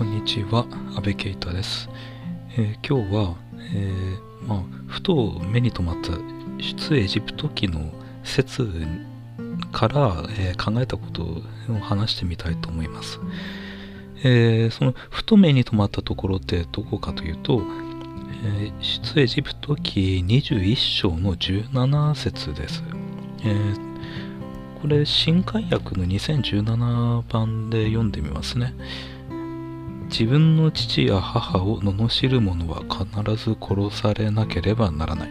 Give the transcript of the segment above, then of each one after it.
こんにちは、安倍圭太です。えー今日は、えーまあ、ふと目に留まった出エジプト記の説から、えー考えたことを話してみたいと思います。えーそのふと目に留まったところってどこかというと、えー出エジプト記21章の17節です。えーこれ新海訳の2017版で読んでみますね。自分の父や母を罵る者は必ず殺されなければならない。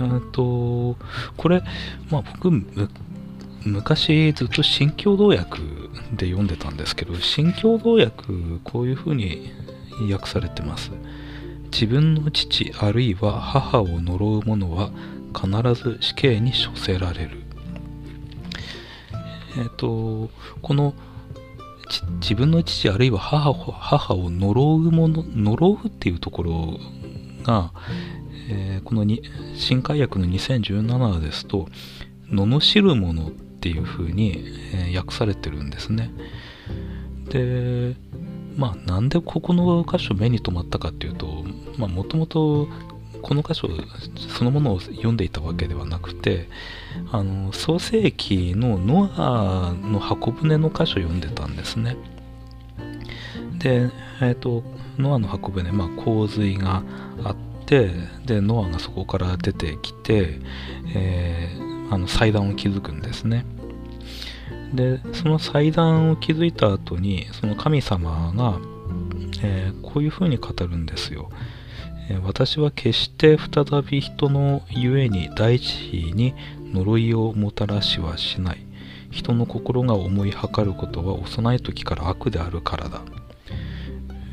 えっと、これ、まあ僕、昔ずっと新共同訳で読んでたんですけど、新共同訳、こういう風に訳されてます。自分の父あるいは母を呪う者は必ず死刑に処せられる。えっ、と、この自分の父あるいは母を母を呪うもの呪うっていうところが、えーこのに新海訳の2017ですと罵るものっていう風に、えー訳されてるんですね。でまあなんでここの箇所目に留まったかっていうともともとこの箇所そのものを読んでいたわけではなくてあの創世記のノアの箱舟の箇所を読んでたんですね。でえっ、とノアの箱舟まあ洪水があってでノアがそこから出てきて、えーあの祭壇を築くんですね。でその祭壇を築いた後にその神様が、えーこういうふうに語るんですよ。私は決して再び人のゆえに大地に呪いをもたらしはしない。人の心が思いはかることは幼い時から悪であるからだ、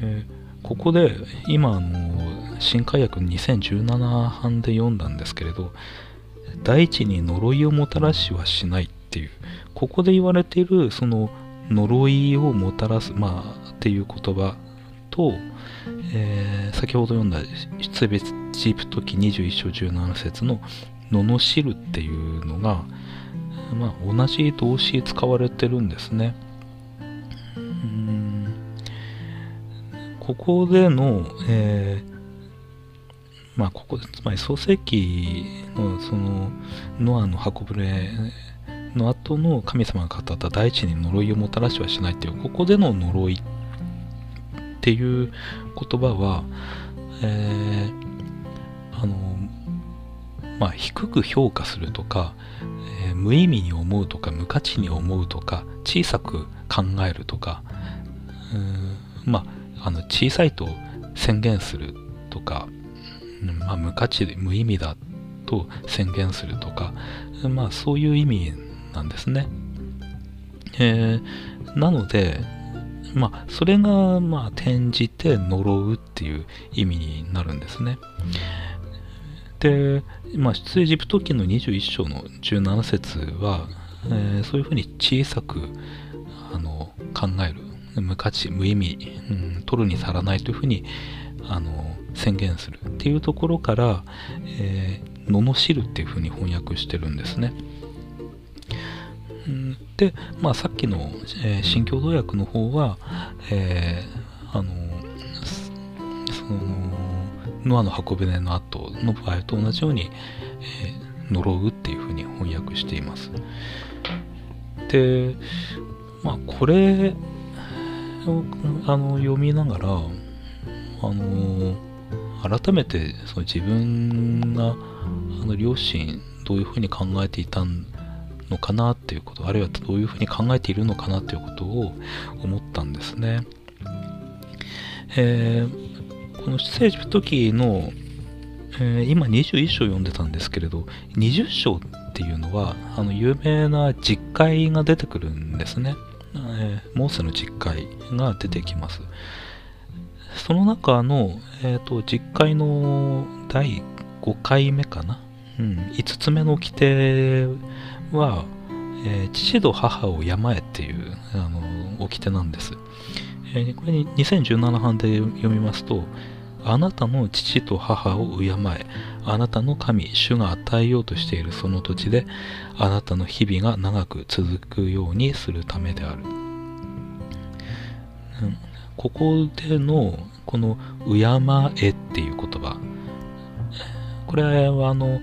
えーここで今あの新海訳2017版で読んだんですけれど大地に呪いをもたらしはしないっていうここで言われているその呪いをもたらすまあっていう言葉と、えー先ほど読んだ出エジプト記21章17節の「罵る」っていうのが、まあ、同じ動詞使われてるんですね。うんここでの、えーまあここつまり創世記のそのノアの箱舟の後の神様が語った大地に呪いをもたらしはしないっていうここでの呪いっっていう言葉は、えーあのまあ低く評価するとか、えー無意味に思うとか無価値に思うとか小さく考えるとかうんまああの小さいと宣言するとか、まあ、無価値で無意味だと宣言するとかまあそういう意味なんですね。えーなのでまあそれがまあ転じて呪うっていう意味になるんですね。で、まあ、出エジプト記の21章の17節は、えーそういうふうに小さくあの考える無価値無意味、うん、取るに足らないというふうにあの宣言するっていうところから「えー罵る」っていうふうに翻訳してるんですね。うんで、まあ、さっきの、え新共同訳の方は、えーあのそのノアの箱舟の後の場合と同じように、えー呪うっていうふうに翻訳しています。で、まあこれをあの読みながら、あの改めてその自分があの両親どういうふうに考えていたんだのかなっていうことあるいはどういうふうに考えているのかなっていうことを思ったんですね。えーこの出エジプト記の、えー今21章読んでたんですけれど20章っていうのはあの有名な実会が出てくるんですね、えーモーセの実会が出てきます。その中の、えー、と実会の第5回目かな、うん、5つ目の規定は、えー父と母を病えっていうあの掟なんです、えーこれに2017版で読みますとあなたの父と母を敬え、あなたの神、主が与えようとしているその土地で、あなたの日々が長く続くようにするためである。うん、ここでのこの「敬え」っていう言葉。これはあの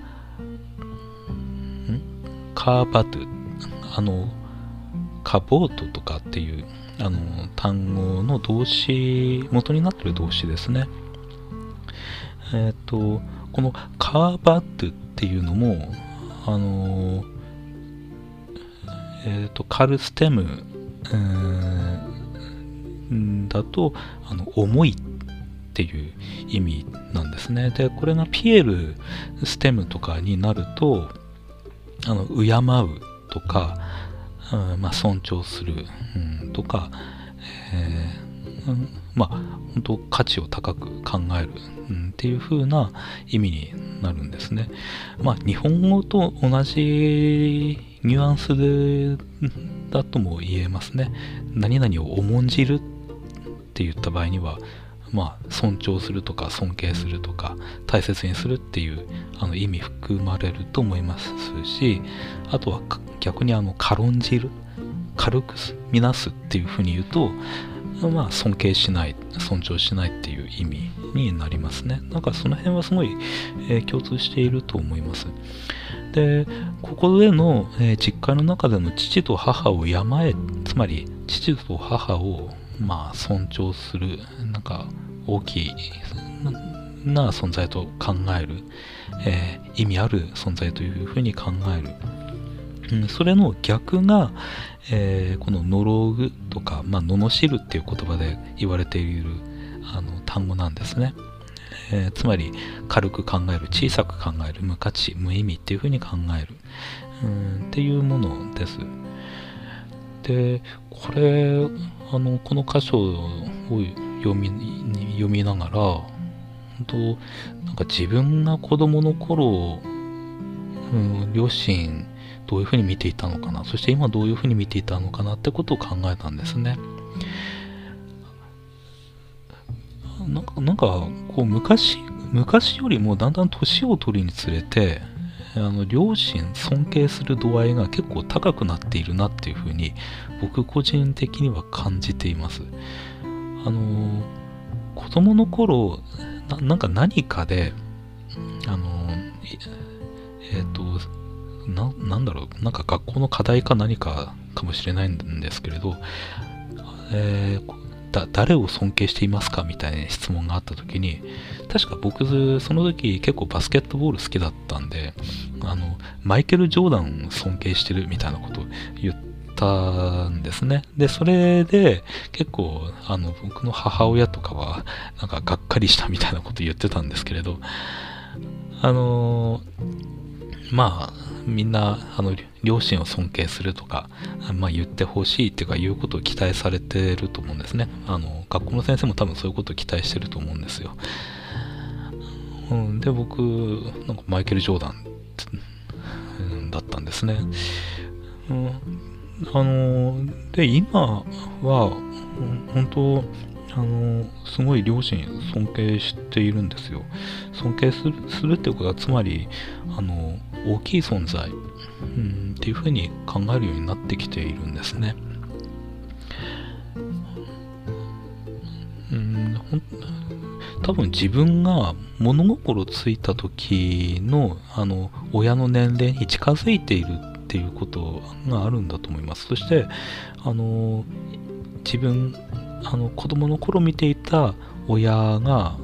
カーバトゥあのカボートとかっていうあの単語の動詞元になってる動詞ですね。えっ、ー、とこのカーバトゥっていうのもあのえっ、ー、とカルステム、だとあの重いっていう意味なんですね。でこれがピエールステムとかになるとあの敬うとか、うんまあ、尊重する、うん、とか、えー、うん、まあ本当価値を高く考える、うん、っていう風な意味になるんですね。まあ日本語と同じニュアンスでだとも言えますね。何々を重んじるって言った場合にはまあ、尊重するとか尊敬するとか大切にするっていうあの意味含まれると思いますしあとは逆にあの軽んじる軽く見なすっていうふうに言うとまあ尊敬しない尊重しないっていう意味になりますね。なんかその辺はすごい、えー、共通していると思います。でここでの、えー、実家の中での父と母を山へつまり父と母をまあ尊重するなんか大きいな存在と考える、えー、意味ある存在というふうに考える、うん、それの逆が、えー、この呪うとか、まあ、罵るっていう言葉で言われているあの単語なんですね、えー、つまり軽く考える小さく考える無価値無意味っていうふうに考える、うん、っていうものです。でこれあのこの箇所を読み読みながら本当なんか自分が子供の頃、うん、両親どういうふうに見ていたのかなそして今どういうふうに見ていたのかなってことを考えたんですね。なんかなんかこう昔昔よりもだんだん年を取るにつれてあの両親尊敬する度合いが結構高くなっているなっていうふうに僕個人的には感じています。あの子供の頃なんか何かであのえっ、ー、とななんだろうなんか学校の課題か何かかもしれないんですけれど、えー、だ誰を尊敬していますかみたいな質問があった時に確か僕その時結構バスケットボール好きだったんであのマイケル・ジョーダンを尊敬してるみたいなことを言ったんですね。でそれで結構あの僕の母親とかはなんかがっかりしたみたいなこと言ってたんですけれどあのまあみんなあの両親を尊敬するとか、まあ、言ってほしいっていうか言うことを期待されてると思うんですね。あの学校の先生も多分そういうことを期待してると思うんですよ、うん、で僕なんかマイケル・ジョーダン、だったんですね、うん、あので今は本当あのすごい両親尊敬しているんですよ。尊敬するするってことはつまりあの大きい存在、うん、っていうふうに考えるようになってきているんですね。うん、多分自分が物心ついた時のあの親の年齢に近づいているっていうことがあるんだと思います。そしてあの自分あの子供の頃見ていた親が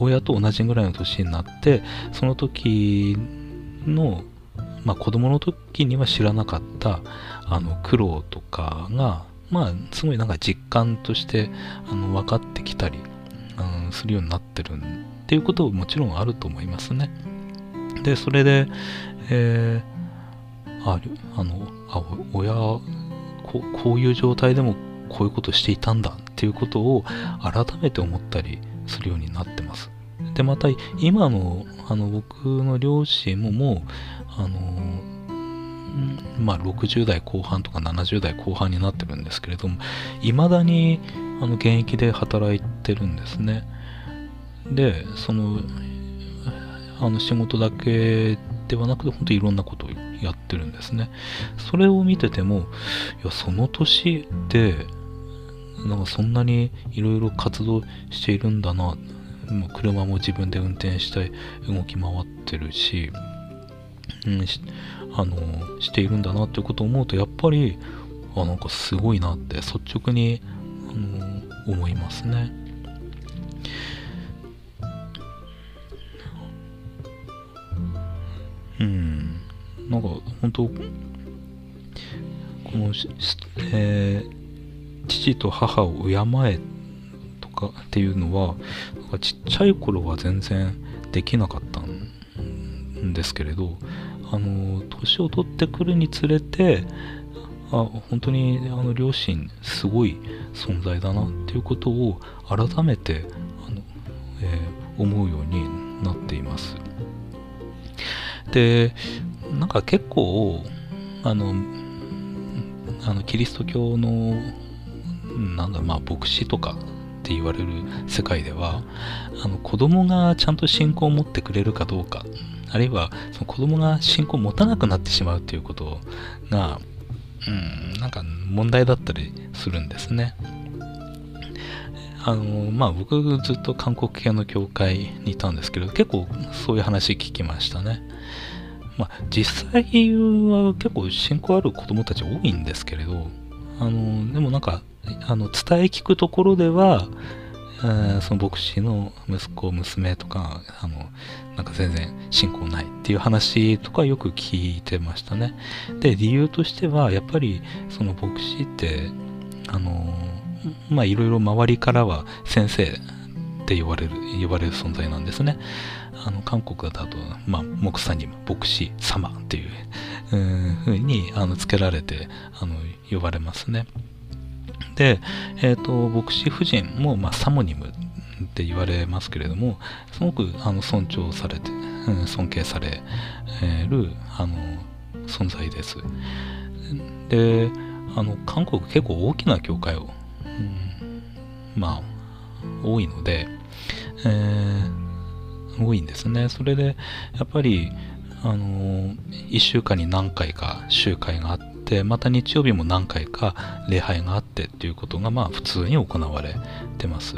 親と同じぐらいの年になってその時の、まあ、子供の時には知らなかったあの苦労とかが、まあ、すごいなんか実感としてあの分かってきたり、うん、するようになってるっていうことももちろんあると思いますね。で、それで、えー、ああのあ親ここういう状態でもこういうことしていたんだっていうことを改めて思ったりするようになってます。でまた今のあの僕の両親ももうあのまあ、60代後半とか70代後半になってるんですけれどもいまだにあの現役で働いてるんですね。でそのあの仕事だけではなくて本当にいろんなことをやってるんですね。それを見ててもいやその年でなんかそんなにいろいろ活動しているんだな車も自分で運転して動き回ってるし、うん、しあのしているんだなっていうことを思うとやっぱりあなんかすごいなって率直にあの思いますね。うん、なんか本当この、えー、父と母を敬えとかっていうのはちっちゃい頃は全然できなかったんですけれどあの年を取ってくるにつれてあ本当にあの両親すごい存在だなっていうことを改めてあの、えー、思うようになっています。でなんか結構あのあのキリスト教のなんだまあ牧師とかって言われる世界ではあの子供がちゃんと信仰を持ってくれるかどうかあるいはその子供が信仰を持たなくなってしまうということがうんなんか問題だったりするんですね。あのまあ僕ずっと韓国系の教会にいたんですけど結構そういう話聞きましたね。まあ実際は結構信仰ある子供たち多いんですけれどあのでもなんかあの伝え聞くところではえその牧師の息子娘とかあのなんか全然信仰ないっていう話とかよく聞いてましたね。で理由としてはやっぱりその牧師ってあのまあいろいろ周りからは先生って呼ばれる呼ばれる存在なんですね。あの韓国だと、まあ、木さんにも牧師様っていうふうにあのつけられてあの呼ばれますね。で、え、ー、と、牧師夫人も、まあ、サモニムって言われますけれども、すごくあの尊重されて、うん、尊敬されるあの存在です。で、あの、韓国結構大きな教会を、うん、まあ、多いので、えー、多いんですね。それで、やっぱり、あの、1週間に何回か集会があって、てまた日曜日も何回か礼拝があってっていうことがまあ普通に行われてます。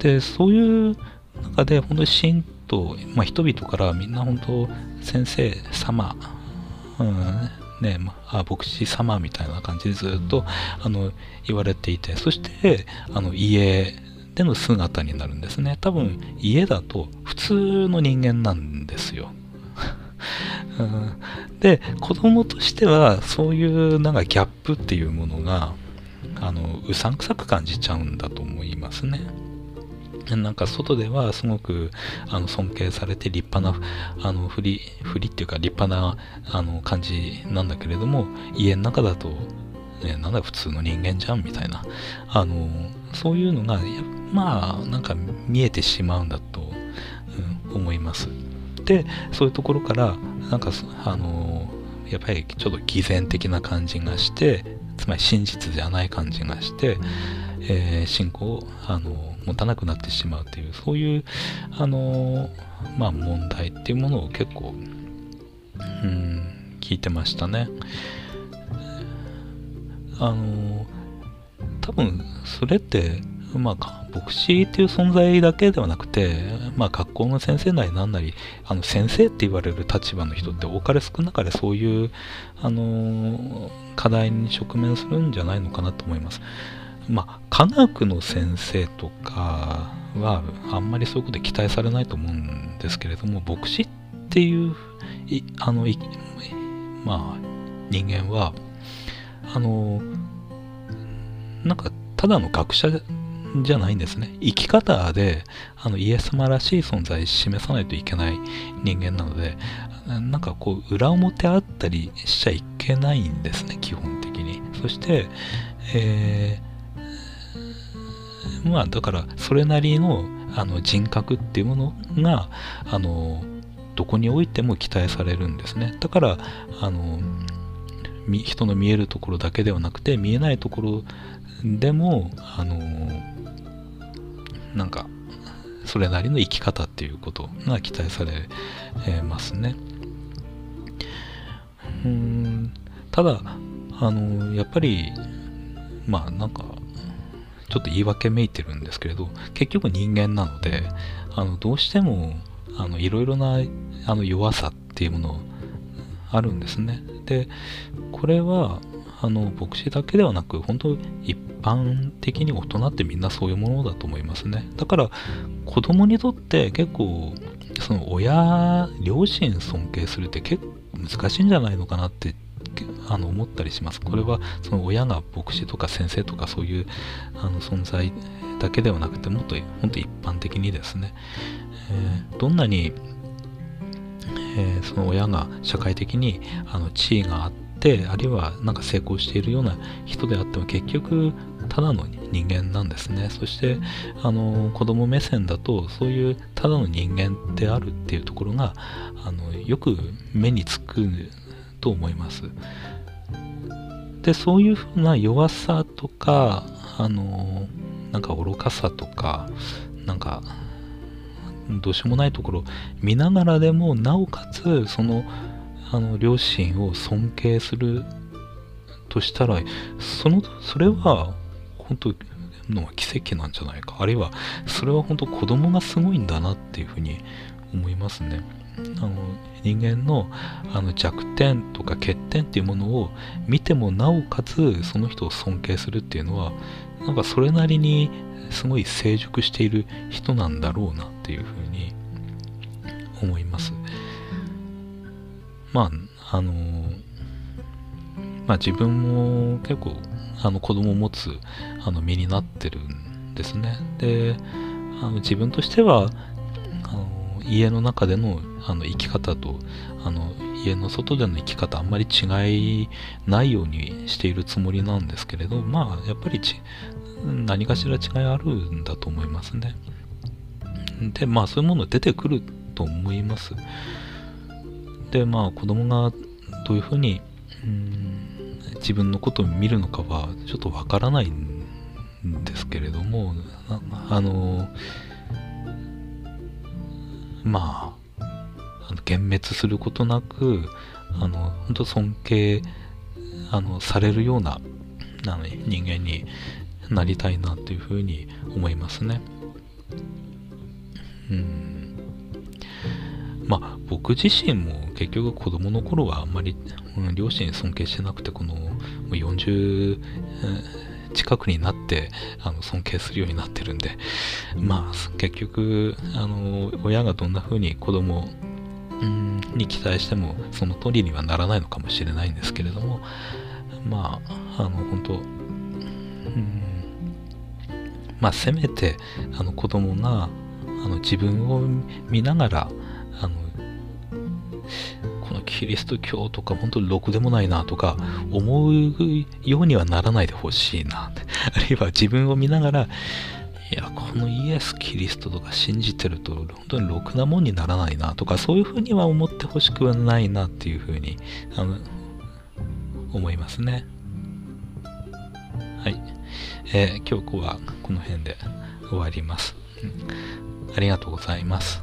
でそういう中で本当に神と、まあ、人々からみんな本当先生様、うんねまあ、牧師様みたいな感じでずっとあの言われていてそしてあの家での姿になるんですね。多分家だと普通の人間なんですよ。うん、で子供としてはそういうなんかギャップっていうものがあのうさんくさく感じちゃうんだと思いますね。なんか外ではすごくあの尊敬されて立派なあの振り振りっていうか立派なあの感じなんだけれども家の中だと、ね、なんだ普通の人間じゃんみたいなあのそういうのがまあなんか見えてしまうんだと、うん、思います。でそういうところからなんかあのやっぱりちょっと偽善的な感じがしてつまり真実じゃない感じがして、えー、信仰をあの持たなくなってしまうっていうそういうあのまあ問題っていうものを結構うん聞いてましたね。あの多分それってまあ、牧師っていう存在だけではなくて、まあ、学校の先生なりなんなり、あの先生って言われる立場の人って多かれ少なかれそういう、あの課題に直面するんじゃないのかなと思います。まあ、科学の先生とかはあんまりそういうことで期待されないと思うんですけれども、牧師っていう、あの、まあ、人間は、あの、なんか、ただの学者じゃないんですね。生き方であのイエス様らしい存在を示さないといけない人間なので、なんかこう裏表あったりしちゃいけないんですね、基本的に。そして、えー、まあだからそれなりのあの人格っていうものが、あの、どこにおいても期待されるんですね。だから、あの、人の見えるところだけではなくて見えないところでもあのなんかそれなりの生き方っていうことが期待されますね。うんただあのやっぱりまあなんかちょっと言い訳めいてるんですけれど結局人間なのであのどうしてもあのいろいろなあの弱さっていうものあるんですねでこれはあの牧師だけではなく本当一般的に大人ってみんなそういうものだと思いますね。だから子供にとって結構その親両親尊敬するって結構難しいんじゃないのかなってあの思ったりします。これはその親が牧師とか先生とかそういうあの存在だけではなくてもっと本当一般的にですね、えー、どんなに、えー、その親が社会的にあの地位があってあるいはなんか成功しているような人であっても結局ただの人間なんですね。そしてあの子供目線だとそういうただの人間であるっていうところがあのよく目につくと思います。でそういうふうな弱さとかあのなんか愚かさとかなんかどうしようもないところ見ながらでもなおかつそのあの両親を尊敬するとしたらそのそれは本当の奇跡なんじゃないか。あるいはそれは本当子供がすごいんだなっていうふうに思いますね。あの人間のあの弱点とか欠点っていうものを見てもなおかつその人を尊敬するっていうのはなんかそれなりにすごい成熟している人なんだろうなっていうふうに思います。まああのまあ自分も結構あの子供を持つあの身になってるんですね。であの自分としてはあの家の中でのあの生き方とあの家の外での生き方あんまり違いないようにしているつもりなんですけれどまあやっぱり何かしら違いあるんだと思いますね。でまあそういうもの出てくると思います。でまあ子供がどういうふうにうん自分のことを見るのかはちょっとわからないんですけれどもあのまああの幻滅することなくあの本当尊敬あのされるようなあの人間になりたいなというふうに思いますね。うんまあ僕自身も結局子供の頃はあんまり、うん、両親尊敬してなくてこの40近くになってあの尊敬するようになってるんでまあ結局あの親がどんな風に子供に期待してもその通りにはならないのかもしれないんですけれどもまああの本当うんまあせめてあの子供があの自分を見ながらキリスト教とか本当にろくでもないなとか思うようにはならないでほしいな あるいは自分を見ながらいや、このイエス・キリストとか信じてると、本当にろくなもんにならないなとか、そういうふうには思ってほしくはないなっていうふうに、あの、思いますね。はい。えー、今日はこの辺で終わります。ありがとうございます。